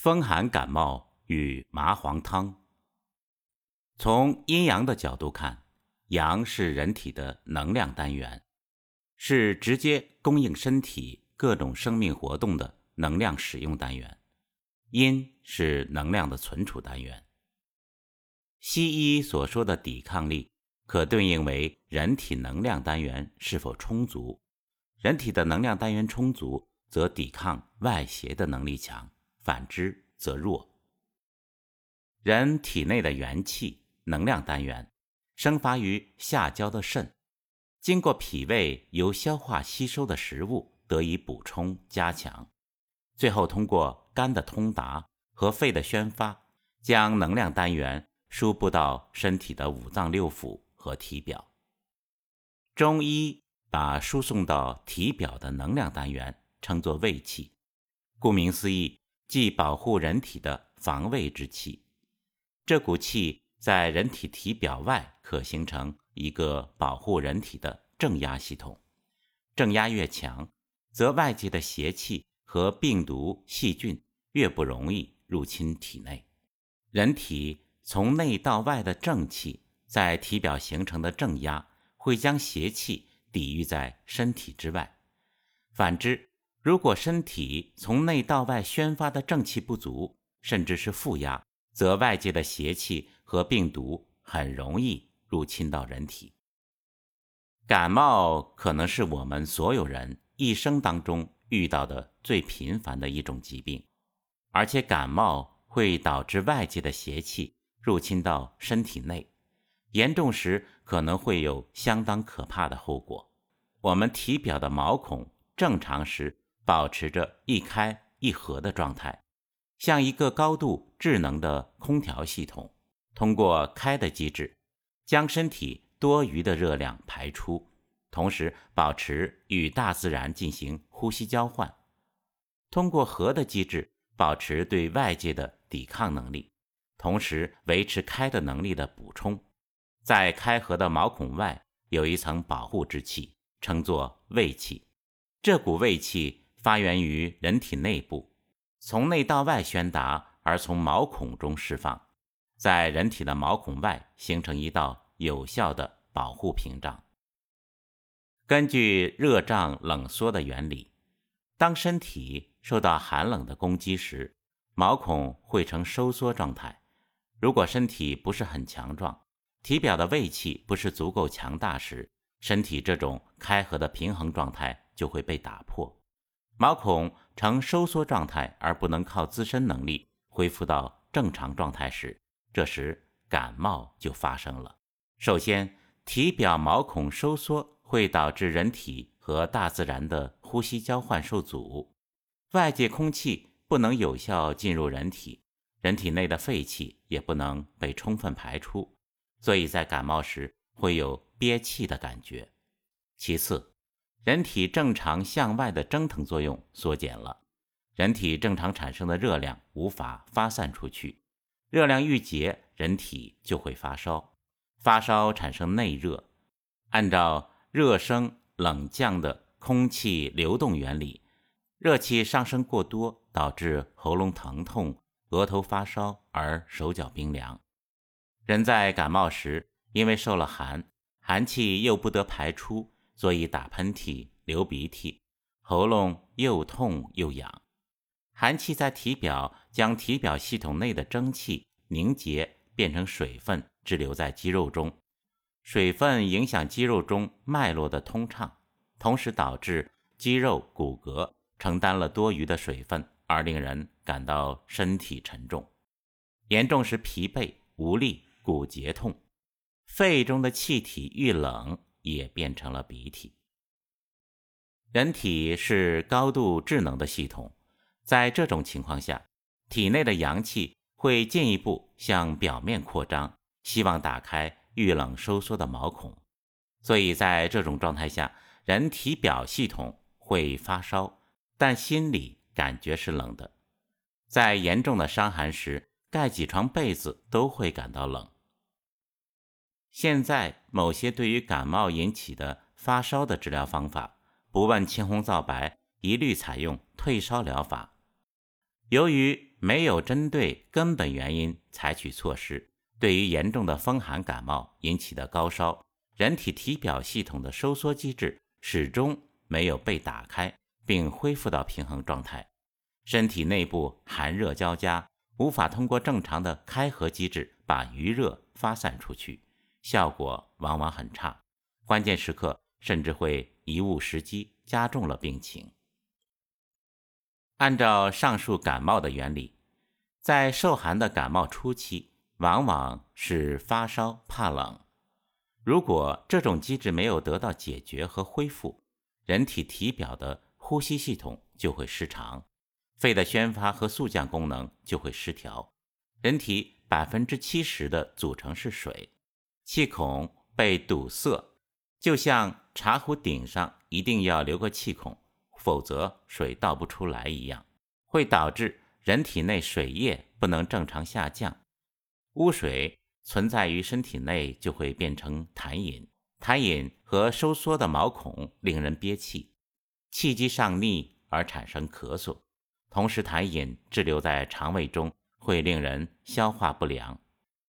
风寒感冒与麻黄汤。从阴阳的角度看，阳是人体的能量单元，是直接供应身体各种生命活动的能量使用单元；阴是能量的存储单元。西医所说的抵抗力，可对应为人体能量单元是否充足。人体的能量单元充足，则抵抗外邪的能力强。反之则弱。人体内的元气能量单元生发于下焦的肾，经过脾胃由消化吸收的食物得以补充加强，最后通过肝的通达和肺的宣发，将能量单元输布到身体的五脏六腑和体表。中医把输送到体表的能量单元称作卫气，顾名思义。即保护人体的防卫之气，这股气在人体体表外可形成一个保护人体的正压系统。正压越强，则外界的邪气和病毒细菌越不容易入侵体内。人体从内到外的正气在体表形成的正压，会将邪气抵御在身体之外。反之，如果身体从内到外宣发的正气不足，甚至是负压，则外界的邪气和病毒很容易入侵到人体。感冒可能是我们所有人一生当中遇到的最频繁的一种疾病，而且感冒会导致外界的邪气入侵到身体内，严重时可能会有相当可怕的后果。我们体表的毛孔正常时。保持着一开一合的状态，像一个高度智能的空调系统，通过开的机制，将身体多余的热量排出，同时保持与大自然进行呼吸交换；通过合的机制，保持对外界的抵抗能力，同时维持开的能力的补充。在开合的毛孔外有一层保护之气，称作卫气。这股卫气。发源于人体内部，从内到外宣达，而从毛孔中释放，在人体的毛孔外形成一道有效的保护屏障。根据热胀冷缩的原理，当身体受到寒冷的攻击时，毛孔会呈收缩状态。如果身体不是很强壮，体表的胃气不是足够强大时，身体这种开合的平衡状态就会被打破。毛孔呈收缩状态，而不能靠自身能力恢复到正常状态时，这时感冒就发生了。首先，体表毛孔收缩会导致人体和大自然的呼吸交换受阻，外界空气不能有效进入人体，人体内的废气也不能被充分排出，所以在感冒时会有憋气的感觉。其次，人体正常向外的蒸腾作用缩减了，人体正常产生的热量无法发散出去，热量郁结，人体就会发烧。发烧产生内热，按照热升冷降的空气流动原理，热气上升过多，导致喉咙疼痛、额头发烧而手脚冰凉。人在感冒时，因为受了寒，寒气又不得排出。所以打喷嚏、流鼻涕，喉咙又痛又痒。寒气在体表将体表系统内的蒸汽凝结变成水分，滞留在肌肉中。水分影响肌肉中脉络的通畅，同时导致肌肉骨骼承担了多余的水分，而令人感到身体沉重。严重时疲惫无力、骨节痛。肺中的气体遇冷。也变成了鼻涕。人体是高度智能的系统，在这种情况下，体内的阳气会进一步向表面扩张，希望打开遇冷收缩的毛孔。所以在这种状态下，人体表系统会发烧，但心里感觉是冷的。在严重的伤寒时，盖几床被子都会感到冷。现在某些对于感冒引起的发烧的治疗方法，不问青红皂白，一律采用退烧疗法。由于没有针对根本原因采取措施，对于严重的风寒感冒引起的高烧，人体体表系统的收缩机制始终没有被打开并恢复到平衡状态，身体内部寒热交加，无法通过正常的开合机制把余热发散出去，效果往往很差，关键时刻甚至会贻误时机，加重了病情。按照上述感冒的原理，在受寒的感冒初期，往往是发烧怕冷。如果这种机制没有得到解决和恢复，人体体表的呼吸系统就会失常，肺的宣发和速降功能就会失调。人体百分之七十的组成是水，气孔被堵塞，就像茶壶顶上一定要留个气孔。否则水倒不出来一样，会导致人体内水液不能正常下降。污水存在于身体内，就会变成痰饮。痰饮和收缩的毛孔令人憋气，气机上逆而产生咳嗽。同时，痰饮滞留在肠胃中，会令人消化不良。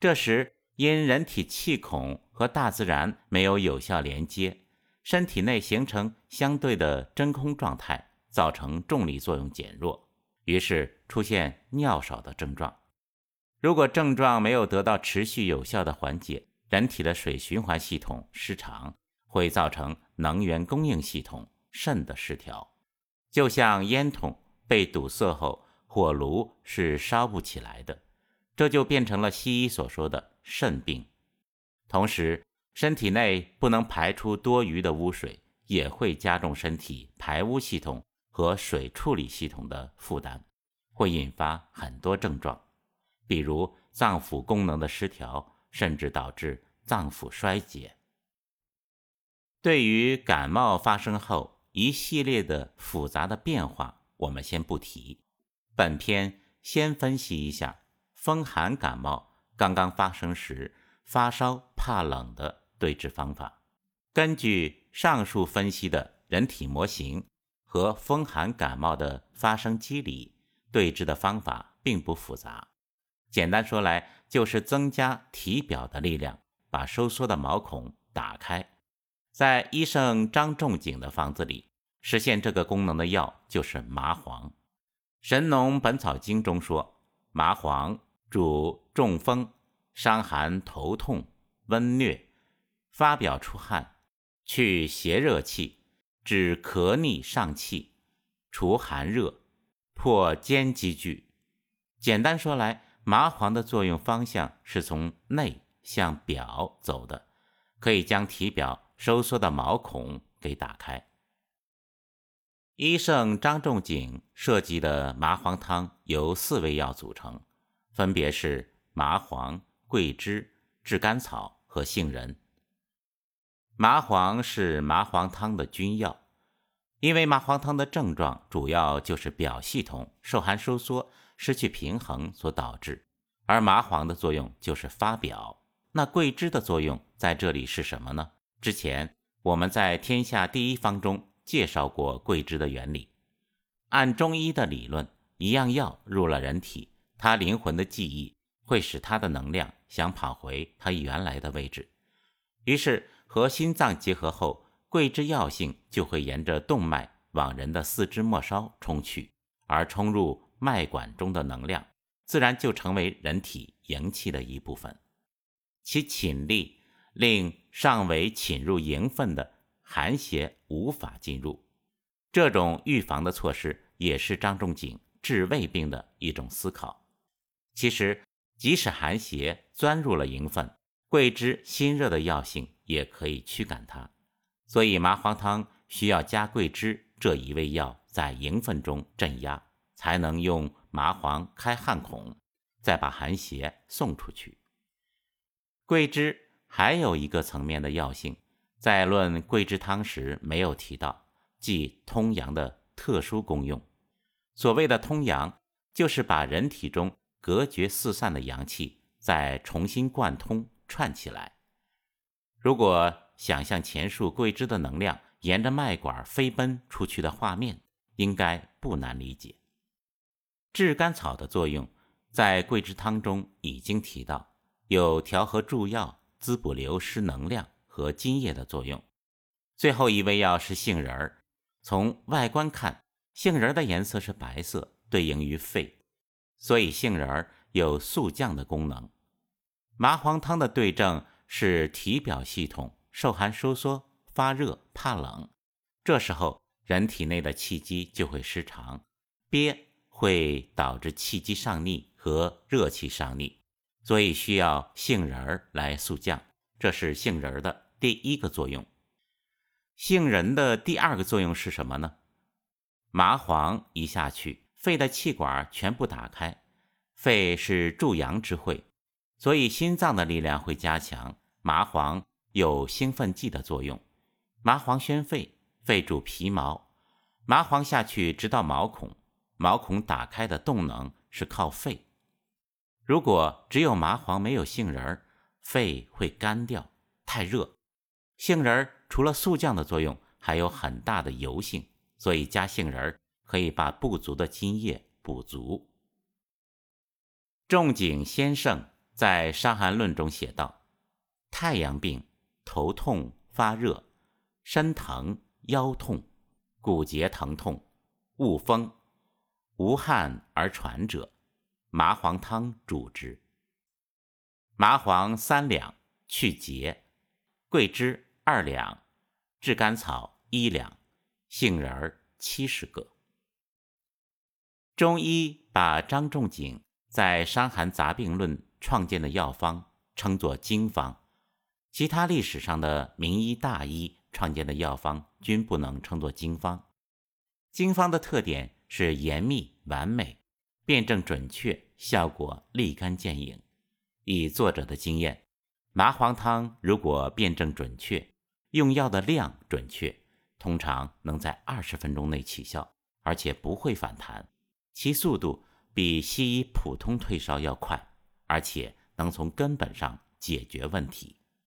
这时，因人体气孔和大自然没有有效连接。身体内形成相对的真空状态，造成重力作用减弱，于是出现尿少的症状。如果症状没有得到持续有效的缓解，人体的水循环系统失常，会造成能源供应系统肾的失调。就像烟筒被堵塞后，火炉是烧不起来的，这就变成了西医所说的肾病。同时，身体内不能排出多余的污水，也会加重身体排污系统和水处理系统的负担，会引发很多症状，比如脏腑功能的失调，甚至导致脏腑衰竭。对于感冒发生后一系列的复杂的变化，我们先不提。本篇先分析一下风寒感冒刚刚发生时发烧怕冷的。对治方法，根据上述分析的人体模型和风寒感冒的发生机理，对治的方法并不复杂。简单说来，就是增加体表的力量，把收缩的毛孔打开。在医圣张仲景的方子里，实现这个功能的药就是麻黄。《神农本草经》中说，麻黄主中风、伤寒、头痛、温疟。发表出汗，去邪热气，止咳逆上气，除寒热，破坚积聚。简单说来，麻黄的作用方向是从内向表走的，可以将体表收缩的毛孔给打开。医圣张仲景设计的麻黄汤由四味药组成，分别是麻黄、桂枝、炙甘草和杏仁。麻黄是麻黄汤的君药，因为麻黄汤的症状主要就是表系统受寒收缩、失去平衡所导致，而麻黄的作用就是发表。那桂枝的作用在这里是什么呢？之前我们在《天下第一方》中介绍过桂枝的原理。按中医的理论，一样药入了人体，他灵魂的记忆会使他的能量想跑回他原来的位置，于是。和心脏结合后，桂枝药性就会沿着动脉往人的四肢末梢冲去，而冲入脉管中的能量，自然就成为人体营气的一部分。其侵力令尚未侵入营分的寒邪无法进入。这种预防的措施也是张仲景治胃病的一种思考。其实，即使寒邪钻入了营分，桂枝辛热的药性。也可以驱赶它，所以麻黄汤需要加桂枝这一味药在营分中镇压，才能用麻黄开汗孔，再把寒邪送出去。桂枝还有一个层面的药性，在论桂枝汤时没有提到，即通阳的特殊功用。所谓的通阳，就是把人体中隔绝四散的阳气再重新贯通串起来。如果想象前述桂枝的能量沿着脉管飞奔出去的画面，应该不难理解。炙甘草的作用在桂枝汤中已经提到，有调和诸药、滋补流失能量和津液的作用。最后一味药是杏仁儿，从外观看，杏仁的颜色是白色，对应于肺，所以杏仁儿有速降的功能。麻黄汤的对症是体表系统受寒收缩、发热、怕冷，这时候人体内的气机就会失常，憋会导致气机上逆和热气上逆，所以需要杏仁儿来速降。这是杏仁儿的第一个作用。杏仁的第二个作用是什么呢？麻黄一下去，肺的气管全部打开，肺是助阳之会。所以心脏的力量会加强，麻黄有兴奋剂的作用。麻黄宣肺，肺主皮毛，麻黄下去直到毛孔，毛孔打开的动能是靠肺。如果只有麻黄没有杏仁儿，肺会干掉，太热。杏仁儿除了速降的作用，还有很大的油性，所以加杏仁儿可以把不足的津液补足。仲景先生。在《伤寒论》中写道：“太阳病，头痛发热，身疼腰痛，骨节疼痛，恶风，无汗而喘者，麻黄汤主之。麻黄三两去结，桂枝二两，炙甘草一两，杏仁儿七十个。”中医把张仲景在《伤寒杂病论》。创建的药方称作经方，其他历史上的名医大医创建的药方均不能称作经方。经方的特点是严密完美，辩证准确，效果立竿见影。以作者的经验，麻黄汤如果辩证准确，用药的量准确，通常能在二十分钟内起效，而且不会反弹，其速度比西医普通退烧要快。而且能从根本上解决问题。